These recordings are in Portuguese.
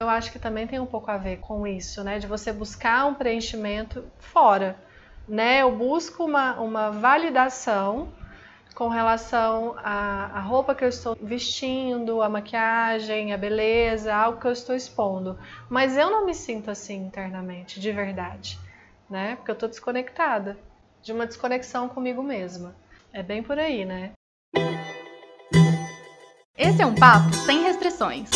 Eu acho que também tem um pouco a ver com isso, né? De você buscar um preenchimento fora, né? Eu busco uma, uma validação com relação à, à roupa que eu estou vestindo, a maquiagem, a beleza, algo que eu estou expondo. Mas eu não me sinto assim internamente, de verdade, né? Porque eu estou desconectada, de uma desconexão comigo mesma. É bem por aí, né? Esse é um papo sem restrições.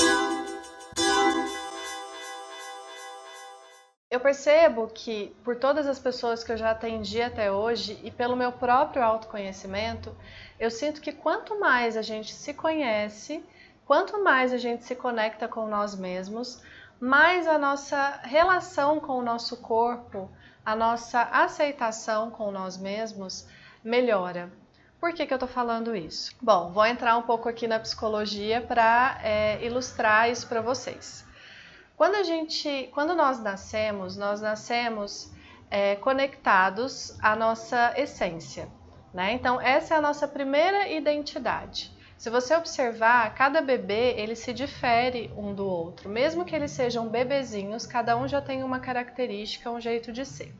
Eu percebo que, por todas as pessoas que eu já atendi até hoje e pelo meu próprio autoconhecimento, eu sinto que quanto mais a gente se conhece, quanto mais a gente se conecta com nós mesmos, mais a nossa relação com o nosso corpo, a nossa aceitação com nós mesmos melhora. Por que, que eu estou falando isso? Bom, vou entrar um pouco aqui na psicologia para é, ilustrar isso para vocês. Quando a gente, quando nós nascemos, nós nascemos é, conectados à nossa essência, né? Então essa é a nossa primeira identidade. Se você observar, cada bebê ele se difere um do outro, mesmo que eles sejam bebezinhos, cada um já tem uma característica, um jeito de ser.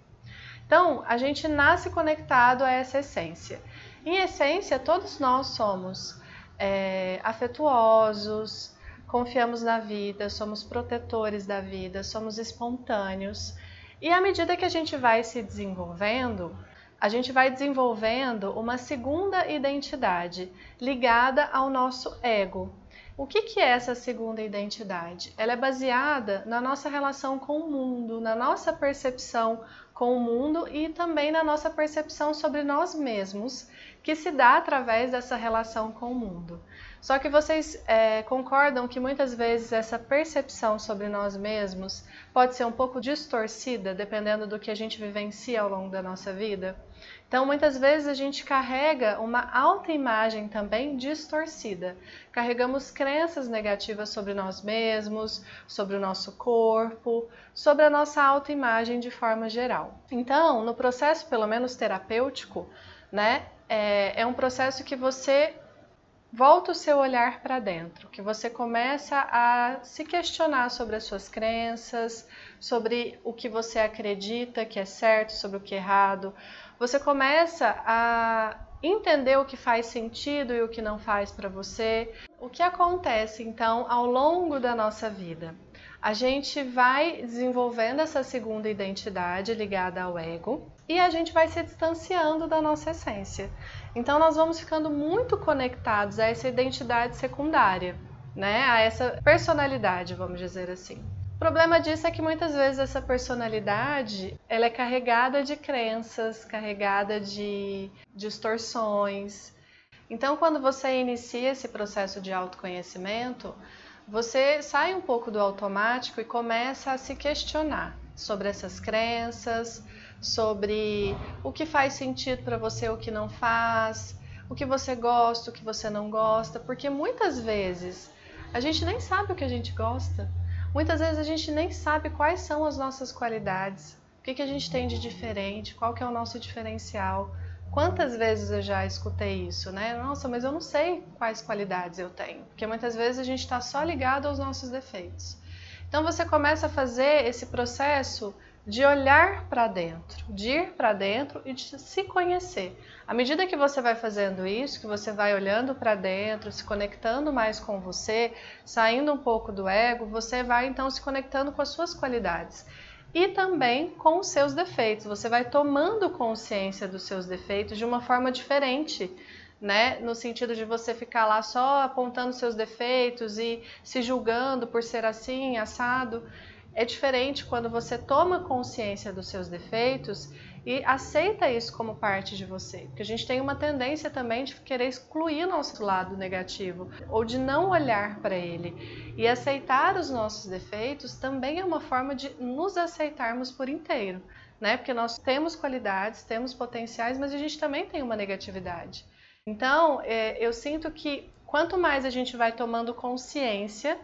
Então a gente nasce conectado a essa essência. Em essência, todos nós somos é, afetuosos, confiamos na vida, somos protetores da vida, somos espontâneos. E à medida que a gente vai se desenvolvendo, a gente vai desenvolvendo uma segunda identidade ligada ao nosso ego. O que, que é essa segunda identidade? Ela é baseada na nossa relação com o mundo, na nossa percepção com o mundo e também na nossa percepção sobre nós mesmos, que se dá através dessa relação com o mundo. Só que vocês é, concordam que muitas vezes essa percepção sobre nós mesmos pode ser um pouco distorcida, dependendo do que a gente vivencia ao longo da nossa vida? Então, muitas vezes a gente carrega uma autoimagem também distorcida. Carregamos crenças negativas sobre nós mesmos, sobre o nosso corpo, sobre a nossa autoimagem de forma geral. Então, no processo, pelo menos terapêutico, né, é, é um processo que você volta o seu olhar para dentro, que você começa a se questionar sobre as suas crenças, sobre o que você acredita que é certo, sobre o que é errado. Você começa a entender o que faz sentido e o que não faz para você. O que acontece então ao longo da nossa vida? A gente vai desenvolvendo essa segunda identidade ligada ao ego e a gente vai se distanciando da nossa essência. Então nós vamos ficando muito conectados a essa identidade secundária, né? A essa personalidade, vamos dizer assim. O problema disso é que muitas vezes essa personalidade ela é carregada de crenças, carregada de distorções. Então, quando você inicia esse processo de autoconhecimento, você sai um pouco do automático e começa a se questionar sobre essas crenças, sobre o que faz sentido para você, o que não faz, o que você gosta, o que você não gosta, porque muitas vezes a gente nem sabe o que a gente gosta. Muitas vezes a gente nem sabe quais são as nossas qualidades, o que, que a gente tem de diferente, qual que é o nosso diferencial. Quantas vezes eu já escutei isso, né? Nossa, mas eu não sei quais qualidades eu tenho, porque muitas vezes a gente está só ligado aos nossos defeitos. Então você começa a fazer esse processo de olhar para dentro, de ir para dentro e de se conhecer. À medida que você vai fazendo isso, que você vai olhando para dentro, se conectando mais com você, saindo um pouco do ego, você vai então se conectando com as suas qualidades e também com os seus defeitos. Você vai tomando consciência dos seus defeitos de uma forma diferente. Né? No sentido de você ficar lá só apontando seus defeitos e se julgando por ser assim, assado. É diferente quando você toma consciência dos seus defeitos e aceita isso como parte de você. Porque a gente tem uma tendência também de querer excluir nosso lado negativo ou de não olhar para ele. E aceitar os nossos defeitos também é uma forma de nos aceitarmos por inteiro, né? Porque nós temos qualidades, temos potenciais, mas a gente também tem uma negatividade. Então, é, eu sinto que quanto mais a gente vai tomando consciência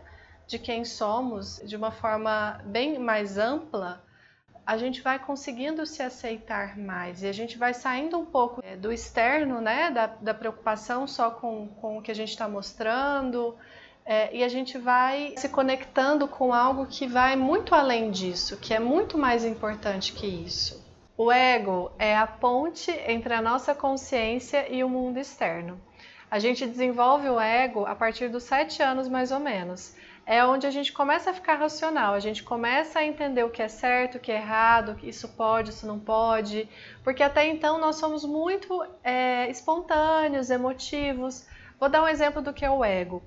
de quem somos de uma forma bem mais ampla, a gente vai conseguindo se aceitar mais e a gente vai saindo um pouco é, do externo, né, da, da preocupação só com, com o que a gente está mostrando, é, e a gente vai se conectando com algo que vai muito além disso, que é muito mais importante que isso. O ego é a ponte entre a nossa consciência e o mundo externo. A gente desenvolve o ego a partir dos sete anos, mais ou menos. É onde a gente começa a ficar racional, a gente começa a entender o que é certo, o que é errado, que isso pode, isso não pode, porque até então nós somos muito é, espontâneos, emotivos. Vou dar um exemplo do que é o ego.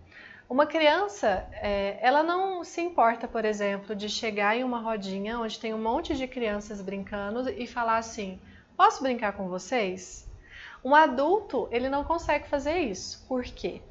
Uma criança, é, ela não se importa, por exemplo, de chegar em uma rodinha onde tem um monte de crianças brincando e falar assim: posso brincar com vocês? Um adulto, ele não consegue fazer isso. Por quê?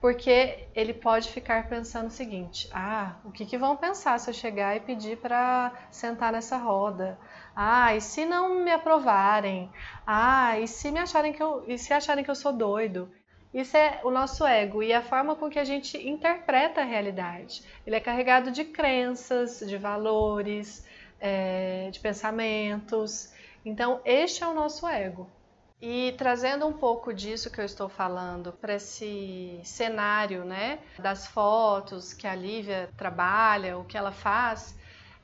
Porque ele pode ficar pensando o seguinte: ah, o que, que vão pensar se eu chegar e pedir para sentar nessa roda? Ah, e se não me aprovarem? Ah, e se me acharem que eu, e se acharem que eu sou doido? Isso é o nosso ego e a forma com que a gente interpreta a realidade. Ele é carregado de crenças, de valores, é, de pensamentos. Então, este é o nosso ego. E trazendo um pouco disso que eu estou falando para esse cenário, né, das fotos que a Lívia trabalha, o que ela faz,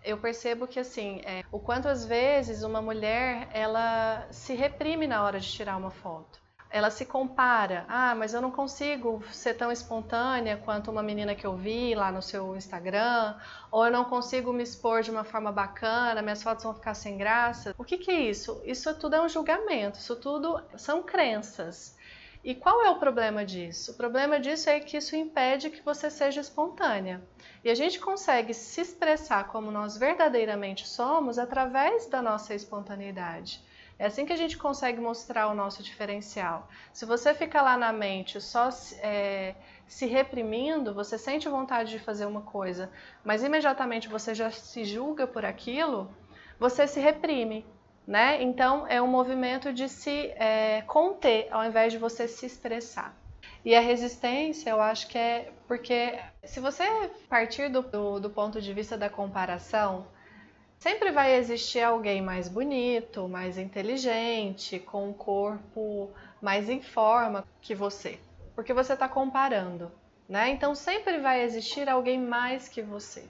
eu percebo que assim, é, o quanto às vezes uma mulher ela se reprime na hora de tirar uma foto ela se compara. Ah, mas eu não consigo ser tão espontânea quanto uma menina que eu vi lá no seu Instagram, ou eu não consigo me expor de uma forma bacana, minhas fotos vão ficar sem graça. O que, que é isso? Isso tudo é um julgamento, isso tudo são crenças. E qual é o problema disso? O problema disso é que isso impede que você seja espontânea. E a gente consegue se expressar como nós verdadeiramente somos através da nossa espontaneidade. É assim que a gente consegue mostrar o nosso diferencial. Se você fica lá na mente só é, se reprimindo, você sente vontade de fazer uma coisa, mas imediatamente você já se julga por aquilo, você se reprime. Né? Então é um movimento de se é, conter ao invés de você se expressar. E a resistência, eu acho que é porque se você partir do, do, do ponto de vista da comparação, Sempre vai existir alguém mais bonito, mais inteligente, com um corpo mais em forma que você, porque você está comparando, né? Então sempre vai existir alguém mais que você.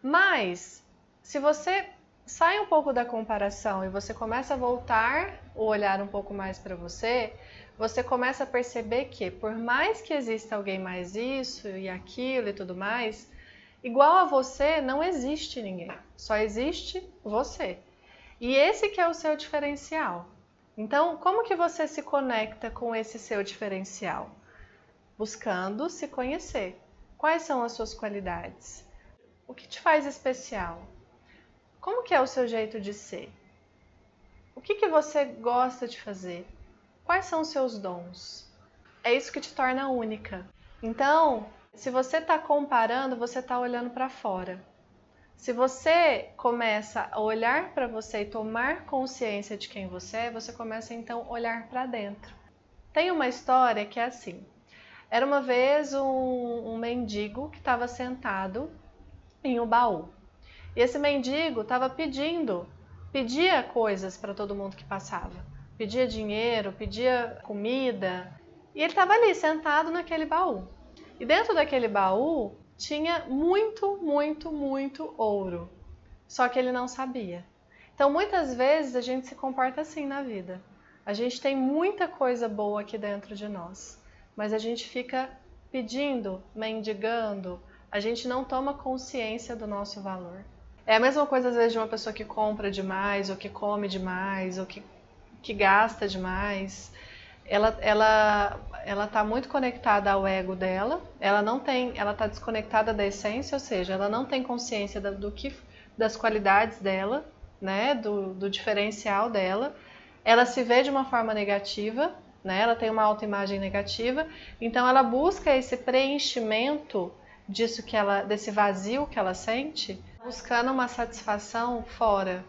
Mas se você sai um pouco da comparação e você começa a voltar o olhar um pouco mais para você, você começa a perceber que por mais que exista alguém mais isso e aquilo e tudo mais, Igual a você não existe ninguém, só existe você. E esse que é o seu diferencial. Então, como que você se conecta com esse seu diferencial? Buscando se conhecer. Quais são as suas qualidades? O que te faz especial? Como que é o seu jeito de ser? O que, que você gosta de fazer? Quais são os seus dons? É isso que te torna única. Então, se você está comparando, você está olhando para fora. Se você começa a olhar para você e tomar consciência de quem você é, você começa então a olhar para dentro. Tem uma história que é assim: era uma vez um, um mendigo que estava sentado em um baú. E esse mendigo estava pedindo, pedia coisas para todo mundo que passava. Pedia dinheiro, pedia comida. E ele estava ali sentado naquele baú. E dentro daquele baú tinha muito, muito, muito ouro. Só que ele não sabia. Então, muitas vezes a gente se comporta assim na vida. A gente tem muita coisa boa aqui dentro de nós, mas a gente fica pedindo, mendigando, a gente não toma consciência do nosso valor. É a mesma coisa às vezes de uma pessoa que compra demais, ou que come demais, ou que, que gasta demais ela ela ela está muito conectada ao ego dela. Ela não tem, ela está desconectada da essência, ou seja, ela não tem consciência do que das qualidades dela, né, do, do diferencial dela. Ela se vê de uma forma negativa, né? Ela tem uma autoimagem negativa, então ela busca esse preenchimento disso que ela, desse vazio que ela sente, buscando uma satisfação fora,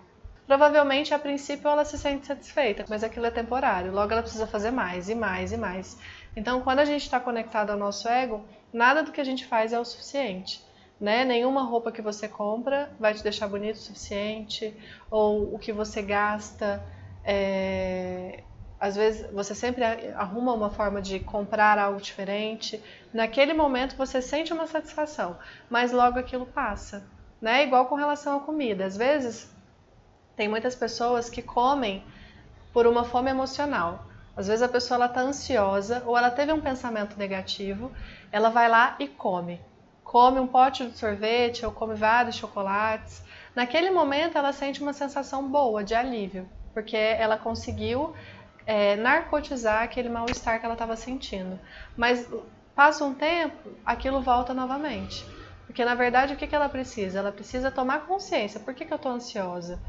Provavelmente, a princípio, ela se sente satisfeita, mas aquilo é temporário. Logo, ela precisa fazer mais e mais e mais. Então, quando a gente está conectado ao nosso ego, nada do que a gente faz é o suficiente. Né? Nenhuma roupa que você compra vai te deixar bonito o suficiente, ou o que você gasta. É... às vezes você sempre arruma uma forma de comprar algo diferente. Naquele momento você sente uma satisfação, mas logo aquilo passa, né? Igual com relação à comida. Às vezes tem muitas pessoas que comem por uma fome emocional. Às vezes a pessoa ela está ansiosa ou ela teve um pensamento negativo, ela vai lá e come. Come um pote de sorvete ou come vários chocolates. Naquele momento ela sente uma sensação boa de alívio, porque ela conseguiu é, narcotizar aquele mal-estar que ela estava sentindo. Mas passa um tempo, aquilo volta novamente. Porque na verdade o que, que ela precisa? Ela precisa tomar consciência. Por que, que eu estou ansiosa?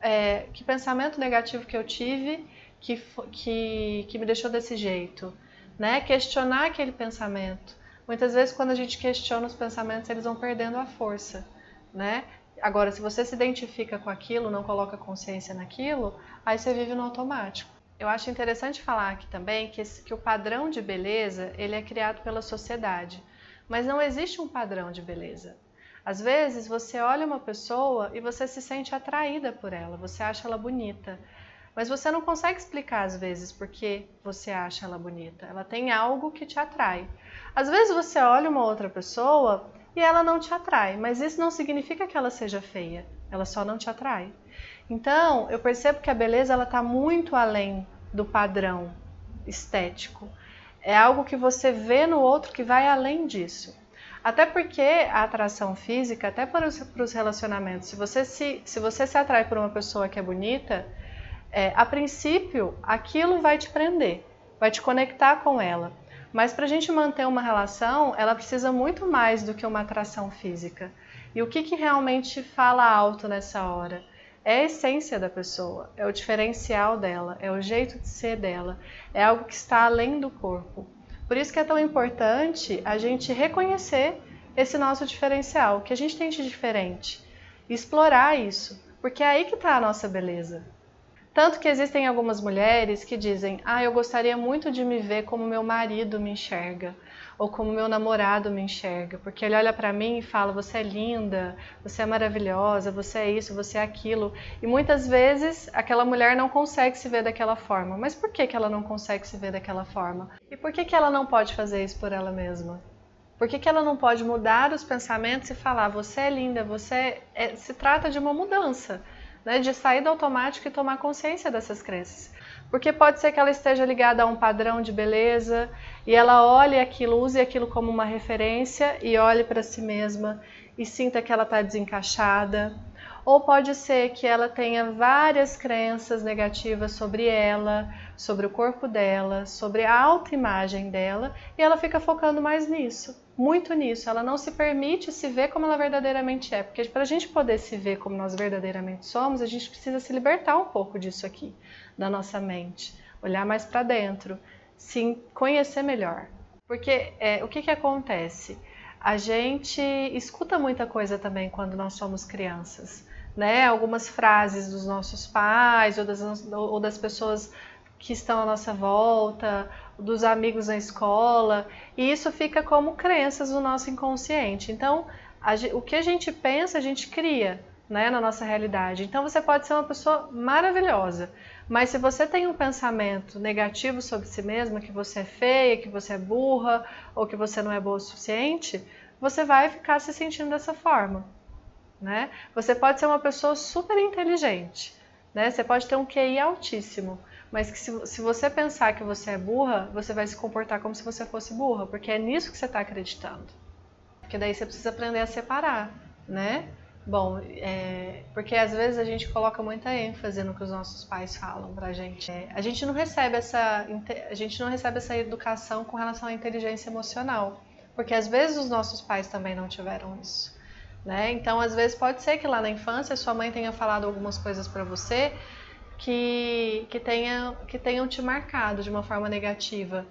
É, que pensamento negativo que eu tive que, que, que me deixou desse jeito? Né? Questionar aquele pensamento. Muitas vezes quando a gente questiona os pensamentos, eles vão perdendo a força. Né? Agora, se você se identifica com aquilo, não coloca consciência naquilo, aí você vive no automático. Eu acho interessante falar aqui também que, esse, que o padrão de beleza ele é criado pela sociedade, mas não existe um padrão de beleza. Às vezes você olha uma pessoa e você se sente atraída por ela, você acha ela bonita, mas você não consegue explicar às vezes por que você acha ela bonita. Ela tem algo que te atrai. Às vezes você olha uma outra pessoa e ela não te atrai, mas isso não significa que ela seja feia, ela só não te atrai. Então, eu percebo que a beleza ela está muito além do padrão estético. É algo que você vê no outro que vai além disso. Até porque a atração física, até para os, para os relacionamentos, se você se, se você se atrai por uma pessoa que é bonita, é, a princípio aquilo vai te prender, vai te conectar com ela. Mas para a gente manter uma relação, ela precisa muito mais do que uma atração física. E o que, que realmente fala alto nessa hora? é a essência da pessoa, é o diferencial dela, é o jeito de ser dela, é algo que está além do corpo. Por isso que é tão importante a gente reconhecer esse nosso diferencial, o que a gente tem de diferente, explorar isso, porque é aí que está a nossa beleza. Tanto que existem algumas mulheres que dizem: Ah, eu gostaria muito de me ver como meu marido me enxerga ou como meu namorado me enxerga, porque ele olha para mim e fala: "Você é linda, você é maravilhosa, você é isso, você é aquilo". E muitas vezes aquela mulher não consegue se ver daquela forma. Mas por que que ela não consegue se ver daquela forma? E por que que ela não pode fazer isso por ela mesma? Por que, que ela não pode mudar os pensamentos e falar: "Você é linda, você é... se trata de uma mudança"? Né, de sair do automático e tomar consciência dessas crenças. Porque pode ser que ela esteja ligada a um padrão de beleza e ela olhe aquilo, use aquilo como uma referência e olhe para si mesma e sinta que ela está desencaixada. Ou pode ser que ela tenha várias crenças negativas sobre ela, sobre o corpo dela, sobre a autoimagem dela e ela fica focando mais nisso, muito nisso. Ela não se permite se ver como ela verdadeiramente é, porque para a gente poder se ver como nós verdadeiramente somos, a gente precisa se libertar um pouco disso aqui da nossa mente, olhar mais para dentro, se conhecer melhor. Porque é, o que, que acontece? A gente escuta muita coisa também quando nós somos crianças, né? Algumas frases dos nossos pais ou das, ou das pessoas que estão à nossa volta, dos amigos na escola, e isso fica como crenças no nosso inconsciente. Então, a, o que a gente pensa, a gente cria né, na nossa realidade. Então, você pode ser uma pessoa maravilhosa, mas se você tem um pensamento negativo sobre si mesma, que você é feia, que você é burra ou que você não é boa o suficiente, você vai ficar se sentindo dessa forma. Né? Você pode ser uma pessoa super inteligente, né? você pode ter um QI altíssimo, mas que se, se você pensar que você é burra, você vai se comportar como se você fosse burra, porque é nisso que você está acreditando. Porque daí você precisa aprender a separar, né? Bom, é, porque às vezes a gente coloca muita ênfase no que os nossos pais falam pra gente. É, a gente não recebe essa a gente não recebe essa educação com relação à inteligência emocional, porque às vezes os nossos pais também não tiveram isso, né? Então, às vezes pode ser que lá na infância sua mãe tenha falado algumas coisas para você que que tenha que tenham te marcado de uma forma negativa,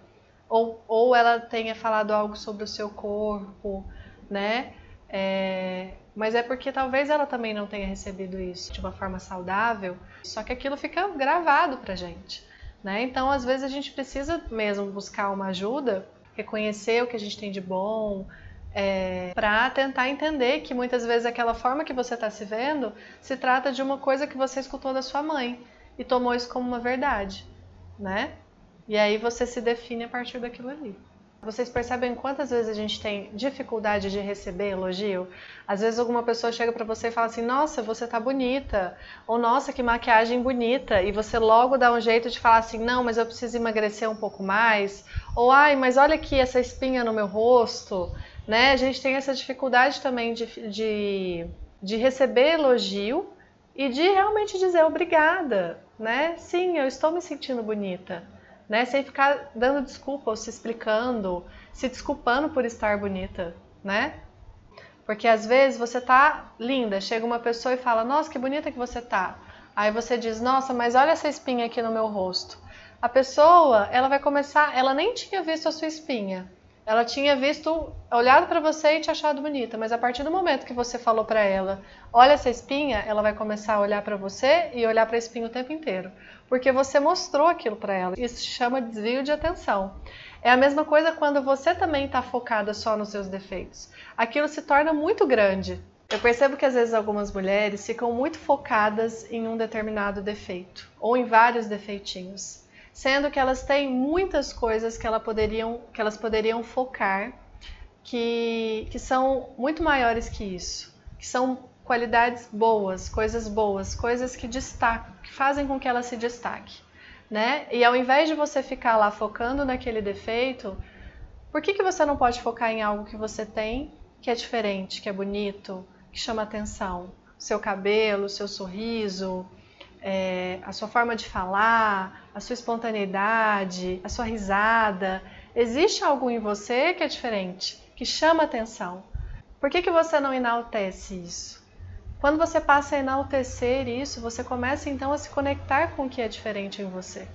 ou ou ela tenha falado algo sobre o seu corpo, né? É, mas é porque talvez ela também não tenha recebido isso de uma forma saudável, só que aquilo fica gravado pra gente. Né? Então, às vezes, a gente precisa mesmo buscar uma ajuda, reconhecer o que a gente tem de bom, é, para tentar entender que muitas vezes aquela forma que você está se vendo se trata de uma coisa que você escutou da sua mãe e tomou isso como uma verdade. né? E aí você se define a partir daquilo ali. Vocês percebem quantas vezes a gente tem dificuldade de receber elogio? Às vezes alguma pessoa chega para você e fala assim: "Nossa, você tá bonita", ou "Nossa, que maquiagem bonita", e você logo dá um jeito de falar assim: "Não, mas eu preciso emagrecer um pouco mais", ou "Ai, mas olha aqui essa espinha no meu rosto", né? A gente tem essa dificuldade também de, de, de receber elogio e de realmente dizer obrigada, né? Sim, eu estou me sentindo bonita né? Sem ficar dando desculpa ou se explicando, se desculpando por estar bonita, né? Porque às vezes você tá linda, chega uma pessoa e fala: "Nossa, que bonita que você tá". Aí você diz: "Nossa, mas olha essa espinha aqui no meu rosto". A pessoa, ela vai começar, ela nem tinha visto a sua espinha. Ela tinha visto, olhado para você e te achado bonita, mas a partir do momento que você falou para ela, olha essa espinha, ela vai começar a olhar para você e olhar para a espinha o tempo inteiro, porque você mostrou aquilo para ela. Isso se chama desvio de atenção. É a mesma coisa quando você também está focada só nos seus defeitos. Aquilo se torna muito grande. Eu percebo que às vezes algumas mulheres ficam muito focadas em um determinado defeito ou em vários defeitinhos sendo que elas têm muitas coisas que, ela poderiam, que elas poderiam focar que, que são muito maiores que isso, que são qualidades boas, coisas boas, coisas que destacam, que fazem com que ela se destaque, né? E ao invés de você ficar lá focando naquele defeito, por que, que você não pode focar em algo que você tem, que é diferente, que é bonito, que chama atenção? Seu cabelo, seu sorriso, é, a sua forma de falar, a sua espontaneidade, a sua risada. Existe algo em você que é diferente, que chama atenção. Por que, que você não enaltece isso? Quando você passa a enaltecer isso, você começa então a se conectar com o que é diferente em você.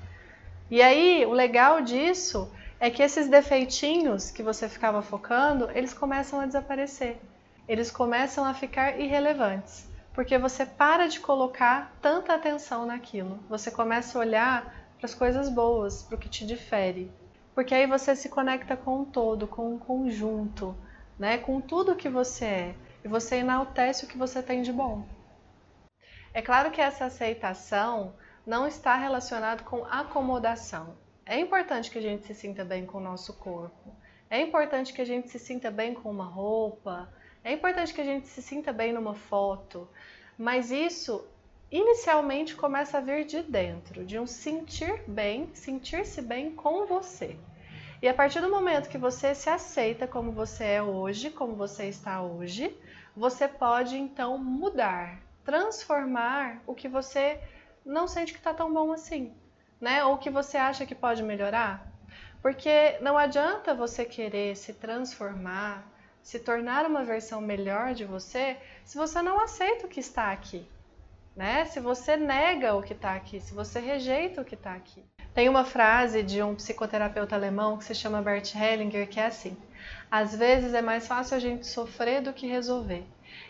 E aí, o legal disso é que esses defeitinhos que você ficava focando, eles começam a desaparecer. Eles começam a ficar irrelevantes porque você para de colocar tanta atenção naquilo. Você começa a olhar para as coisas boas, para o que te difere. Porque aí você se conecta com o todo, com o conjunto, né? com tudo que você é. E você enaltece o que você tem de bom. É claro que essa aceitação não está relacionada com acomodação. É importante que a gente se sinta bem com o nosso corpo. É importante que a gente se sinta bem com uma roupa, é importante que a gente se sinta bem numa foto, mas isso inicialmente começa a vir de dentro, de um sentir bem, sentir-se bem com você. E a partir do momento que você se aceita como você é hoje, como você está hoje, você pode então mudar, transformar o que você não sente que está tão bom assim, né? Ou que você acha que pode melhorar. Porque não adianta você querer se transformar, se tornar uma versão melhor de você se você não aceita o que está aqui, né? Se você nega o que está aqui, se você rejeita o que está aqui. Tem uma frase de um psicoterapeuta alemão que se chama Bert Hellinger que é assim: às vezes é mais fácil a gente sofrer do que resolver.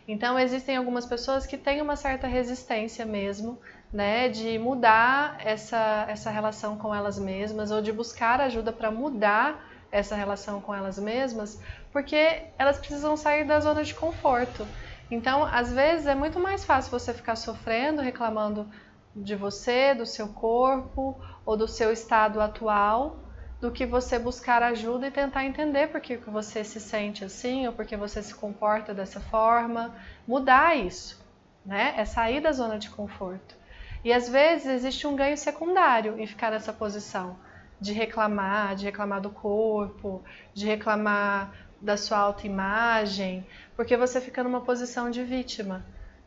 Então existem algumas pessoas que têm uma certa resistência mesmo, né, de mudar essa essa relação com elas mesmas ou de buscar ajuda para mudar essa relação com elas mesmas, porque elas precisam sair da zona de conforto. Então, às vezes é muito mais fácil você ficar sofrendo, reclamando de você, do seu corpo ou do seu estado atual, do que você buscar ajuda e tentar entender por que você se sente assim ou por que você se comporta dessa forma, mudar isso, né? É sair da zona de conforto. E às vezes existe um ganho secundário em ficar nessa posição de reclamar, de reclamar do corpo, de reclamar da sua autoimagem, porque você fica numa posição de vítima.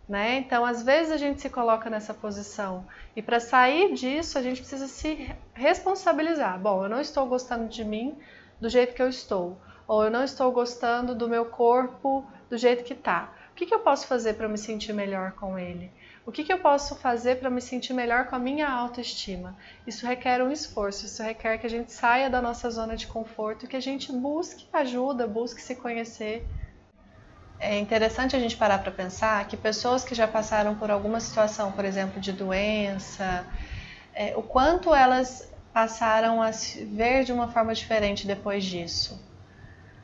Né? Então, às vezes a gente se coloca nessa posição e para sair disso a gente precisa se responsabilizar. Bom, eu não estou gostando de mim do jeito que eu estou, ou eu não estou gostando do meu corpo do jeito que está. O que, que eu posso fazer para me sentir melhor com ele? O que, que eu posso fazer para me sentir melhor com a minha autoestima? Isso requer um esforço, isso requer que a gente saia da nossa zona de conforto que a gente busque ajuda, busque se conhecer. É interessante a gente parar para pensar que pessoas que já passaram por alguma situação, por exemplo, de doença, é, o quanto elas passaram a se ver de uma forma diferente depois disso.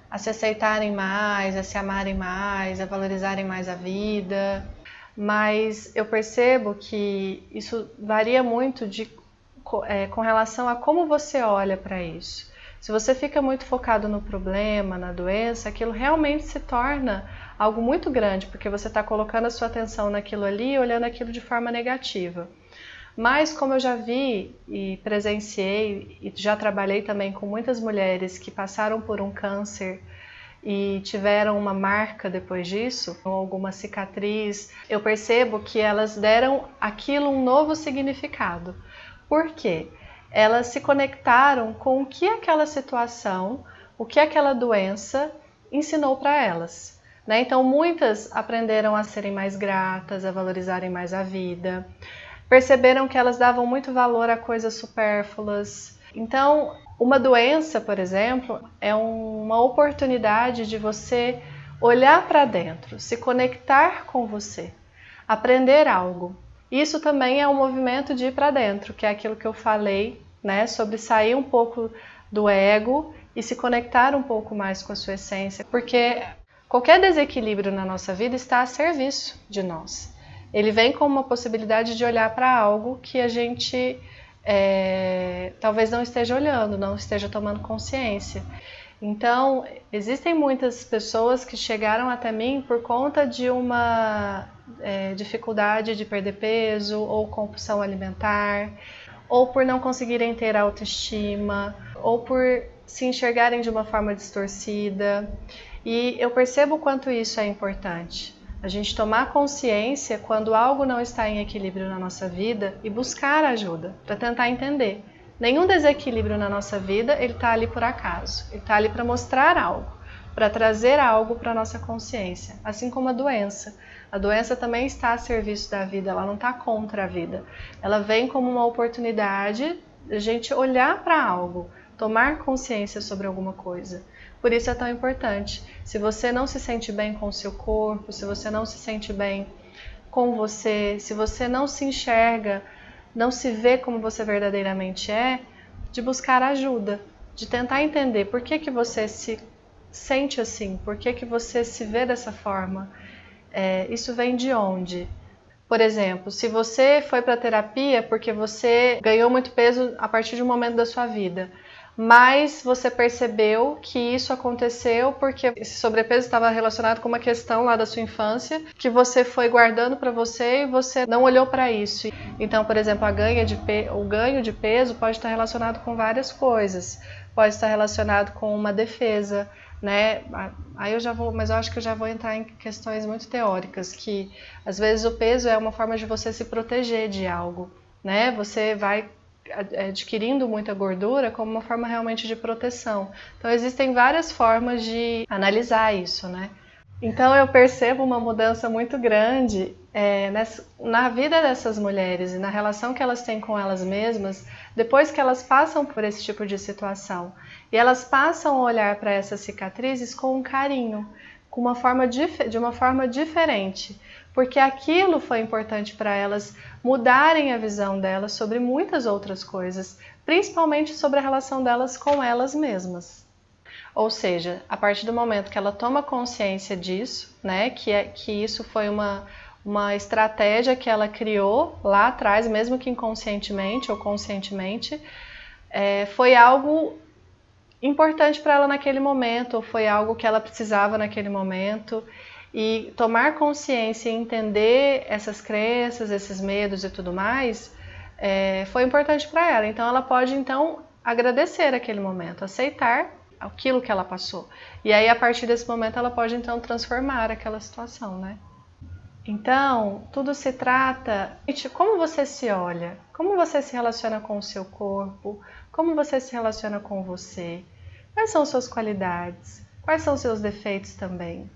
A se aceitarem mais, a se amarem mais, a valorizarem mais a vida mas eu percebo que isso varia muito de é, com relação a como você olha para isso. Se você fica muito focado no problema, na doença, aquilo realmente se torna algo muito grande, porque você está colocando a sua atenção naquilo ali e olhando aquilo de forma negativa. Mas, como eu já vi e presenciei, e já trabalhei também com muitas mulheres que passaram por um câncer e tiveram uma marca depois disso, ou alguma cicatriz, eu percebo que elas deram aquilo um novo significado. Por quê? Elas se conectaram com o que aquela situação, o que aquela doença ensinou para elas. Né? Então, muitas aprenderam a serem mais gratas, a valorizarem mais a vida, perceberam que elas davam muito valor a coisas supérfluas. Então, uma doença, por exemplo, é uma oportunidade de você olhar para dentro, se conectar com você, aprender algo. Isso também é um movimento de ir para dentro, que é aquilo que eu falei, né, sobre sair um pouco do ego e se conectar um pouco mais com a sua essência, porque qualquer desequilíbrio na nossa vida está a serviço de nós. Ele vem com uma possibilidade de olhar para algo que a gente é, talvez não esteja olhando, não esteja tomando consciência. Então, existem muitas pessoas que chegaram até mim por conta de uma é, dificuldade de perder peso ou compulsão alimentar, ou por não conseguirem ter autoestima, ou por se enxergarem de uma forma distorcida. E eu percebo quanto isso é importante. A gente tomar consciência quando algo não está em equilíbrio na nossa vida e buscar ajuda para tentar entender. Nenhum desequilíbrio na nossa vida ele está ali por acaso. Ele está ali para mostrar algo, para trazer algo para nossa consciência. Assim como a doença. A doença também está a serviço da vida. Ela não está contra a vida. Ela vem como uma oportunidade de a gente olhar para algo, tomar consciência sobre alguma coisa. Por isso é tão importante. Se você não se sente bem com o seu corpo, se você não se sente bem com você, se você não se enxerga, não se vê como você verdadeiramente é, de buscar ajuda, de tentar entender por que, que você se sente assim, por que, que você se vê dessa forma. É, isso vem de onde? Por exemplo, se você foi para terapia porque você ganhou muito peso a partir de um momento da sua vida, mas você percebeu que isso aconteceu porque esse sobrepeso estava relacionado com uma questão lá da sua infância que você foi guardando para você e você não olhou para isso. Então, por exemplo, de o ganho de peso pode estar relacionado com várias coisas. Pode estar relacionado com uma defesa, né? Aí eu já vou, mas eu acho que eu já vou entrar em questões muito teóricas que às vezes o peso é uma forma de você se proteger de algo, né? Você vai adquirindo muita gordura como uma forma realmente de proteção. Então existem várias formas de analisar isso, né? Então eu percebo uma mudança muito grande é, nessa, na vida dessas mulheres e na relação que elas têm com elas mesmas depois que elas passam por esse tipo de situação. E elas passam a olhar para essas cicatrizes com um carinho, com uma forma de uma forma diferente porque aquilo foi importante para elas mudarem a visão delas sobre muitas outras coisas, principalmente sobre a relação delas com elas mesmas. Ou seja, a partir do momento que ela toma consciência disso, né, que, é, que isso foi uma, uma estratégia que ela criou lá atrás, mesmo que inconscientemente ou conscientemente, é, foi algo importante para ela naquele momento, ou foi algo que ela precisava naquele momento, e tomar consciência e entender essas crenças, esses medos e tudo mais, é, foi importante para ela. Então ela pode então agradecer aquele momento, aceitar aquilo que ela passou. E aí a partir desse momento ela pode então transformar aquela situação, né? Então, tudo se trata de como você se olha, como você se relaciona com o seu corpo, como você se relaciona com você, quais são suas qualidades, quais são seus defeitos também.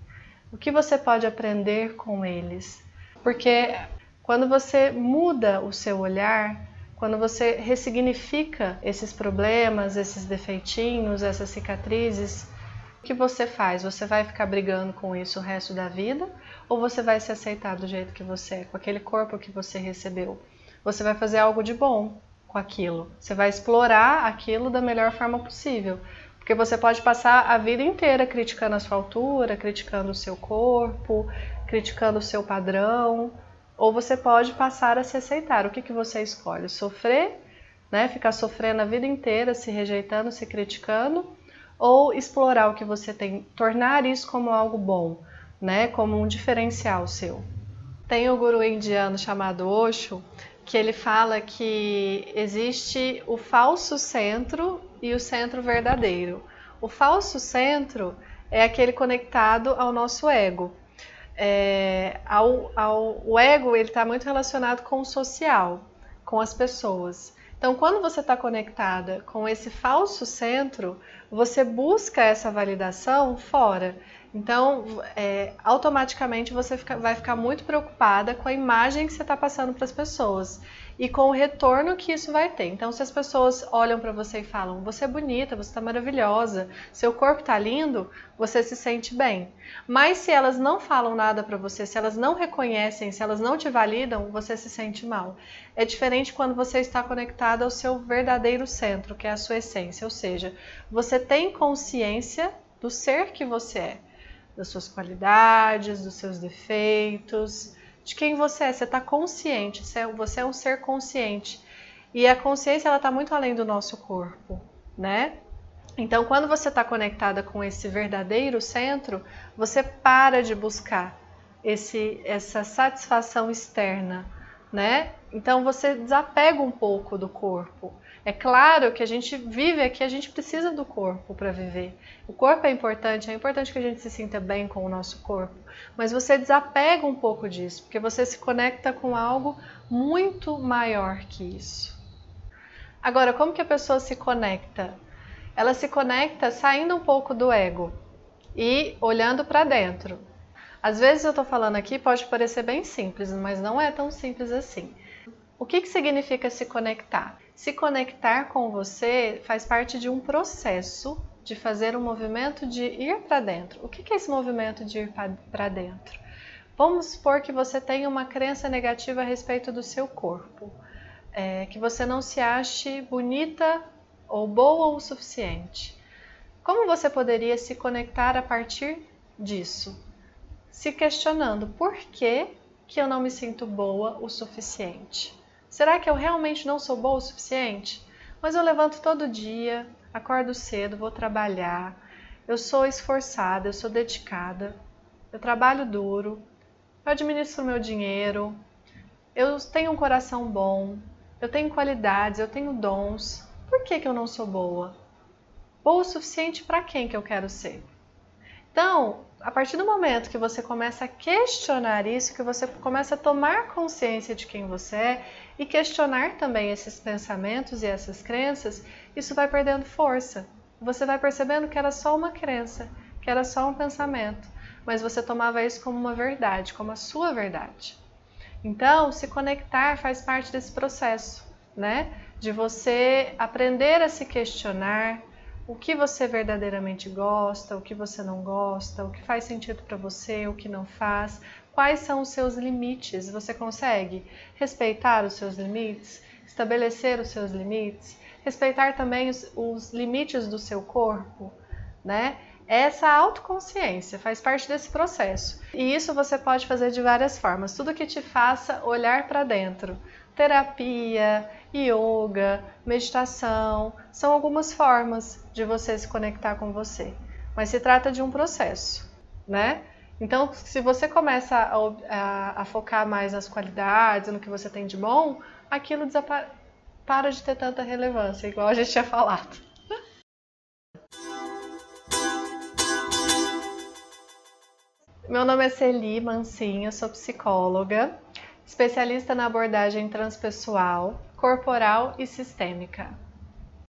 O que você pode aprender com eles? Porque quando você muda o seu olhar, quando você ressignifica esses problemas, esses defeitinhos, essas cicatrizes, o que você faz? Você vai ficar brigando com isso o resto da vida? Ou você vai se aceitar do jeito que você é, com aquele corpo que você recebeu? Você vai fazer algo de bom com aquilo. Você vai explorar aquilo da melhor forma possível. Porque você pode passar a vida inteira criticando a sua altura, criticando o seu corpo, criticando o seu padrão, ou você pode passar a se aceitar. O que, que você escolhe? Sofrer né? Ficar sofrendo a vida inteira, se rejeitando, se criticando, ou explorar o que você tem, tornar isso como algo bom, né? Como um diferencial seu. Tem o um guru indiano chamado Osho, que ele fala que existe o falso centro e o centro verdadeiro. O falso centro é aquele conectado ao nosso ego. É, ao, ao, o ego ele está muito relacionado com o social, com as pessoas. Então, quando você está conectada com esse falso centro, você busca essa validação fora. Então, é, automaticamente você fica, vai ficar muito preocupada com a imagem que você está passando para as pessoas e com o retorno que isso vai ter. Então, se as pessoas olham para você e falam: Você é bonita, você está maravilhosa, seu corpo está lindo, você se sente bem. Mas se elas não falam nada para você, se elas não reconhecem, se elas não te validam, você se sente mal. É diferente quando você está conectado ao seu verdadeiro centro, que é a sua essência, ou seja, você tem consciência do ser que você é, das suas qualidades, dos seus defeitos de quem você é. Você está consciente, você é um ser consciente. E a consciência ela está muito além do nosso corpo, né? Então, quando você está conectada com esse verdadeiro centro, você para de buscar esse, essa satisfação externa, né? Então, você desapega um pouco do corpo. É claro que a gente vive aqui, a gente precisa do corpo para viver. O corpo é importante, é importante que a gente se sinta bem com o nosso corpo, mas você desapega um pouco disso, porque você se conecta com algo muito maior que isso. Agora, como que a pessoa se conecta? Ela se conecta saindo um pouco do ego e olhando para dentro. Às vezes eu estou falando aqui pode parecer bem simples, mas não é tão simples assim. O que, que significa se conectar? Se conectar com você faz parte de um processo de fazer um movimento de ir para dentro. O que, é esse movimento de ir para dentro? Vamos supor que você tenha uma crença negativa a respeito do seu corpo, é, que você não se ache bonita ou boa o suficiente. Como você poderia se conectar a partir disso? Se questionando por que, que eu não me sinto boa o suficiente? Será que eu realmente não sou boa o suficiente? Mas eu levanto todo dia, acordo cedo, vou trabalhar, eu sou esforçada, eu sou dedicada, eu trabalho duro, eu administro meu dinheiro, eu tenho um coração bom, eu tenho qualidades, eu tenho dons. Por que, que eu não sou boa? Boa o suficiente para quem que eu quero ser? Então, a partir do momento que você começa a questionar isso, que você começa a tomar consciência de quem você é e questionar também esses pensamentos e essas crenças, isso vai perdendo força. Você vai percebendo que era só uma crença, que era só um pensamento, mas você tomava isso como uma verdade, como a sua verdade. Então, se conectar faz parte desse processo, né? De você aprender a se questionar, o que você verdadeiramente gosta, o que você não gosta, o que faz sentido para você, o que não faz, quais são os seus limites. Você consegue respeitar os seus limites, estabelecer os seus limites, respeitar também os, os limites do seu corpo, né? Essa autoconsciência faz parte desse processo. E isso você pode fazer de várias formas. Tudo que te faça olhar para dentro. Terapia, yoga, meditação, são algumas formas de você se conectar com você. Mas se trata de um processo, né? Então, se você começa a, a, a focar mais nas qualidades, no que você tem de bom, aquilo para de ter tanta relevância, igual a gente tinha falado. Meu nome é Celi Mancinho, sou psicóloga, especialista na abordagem transpessoal corporal e sistêmica.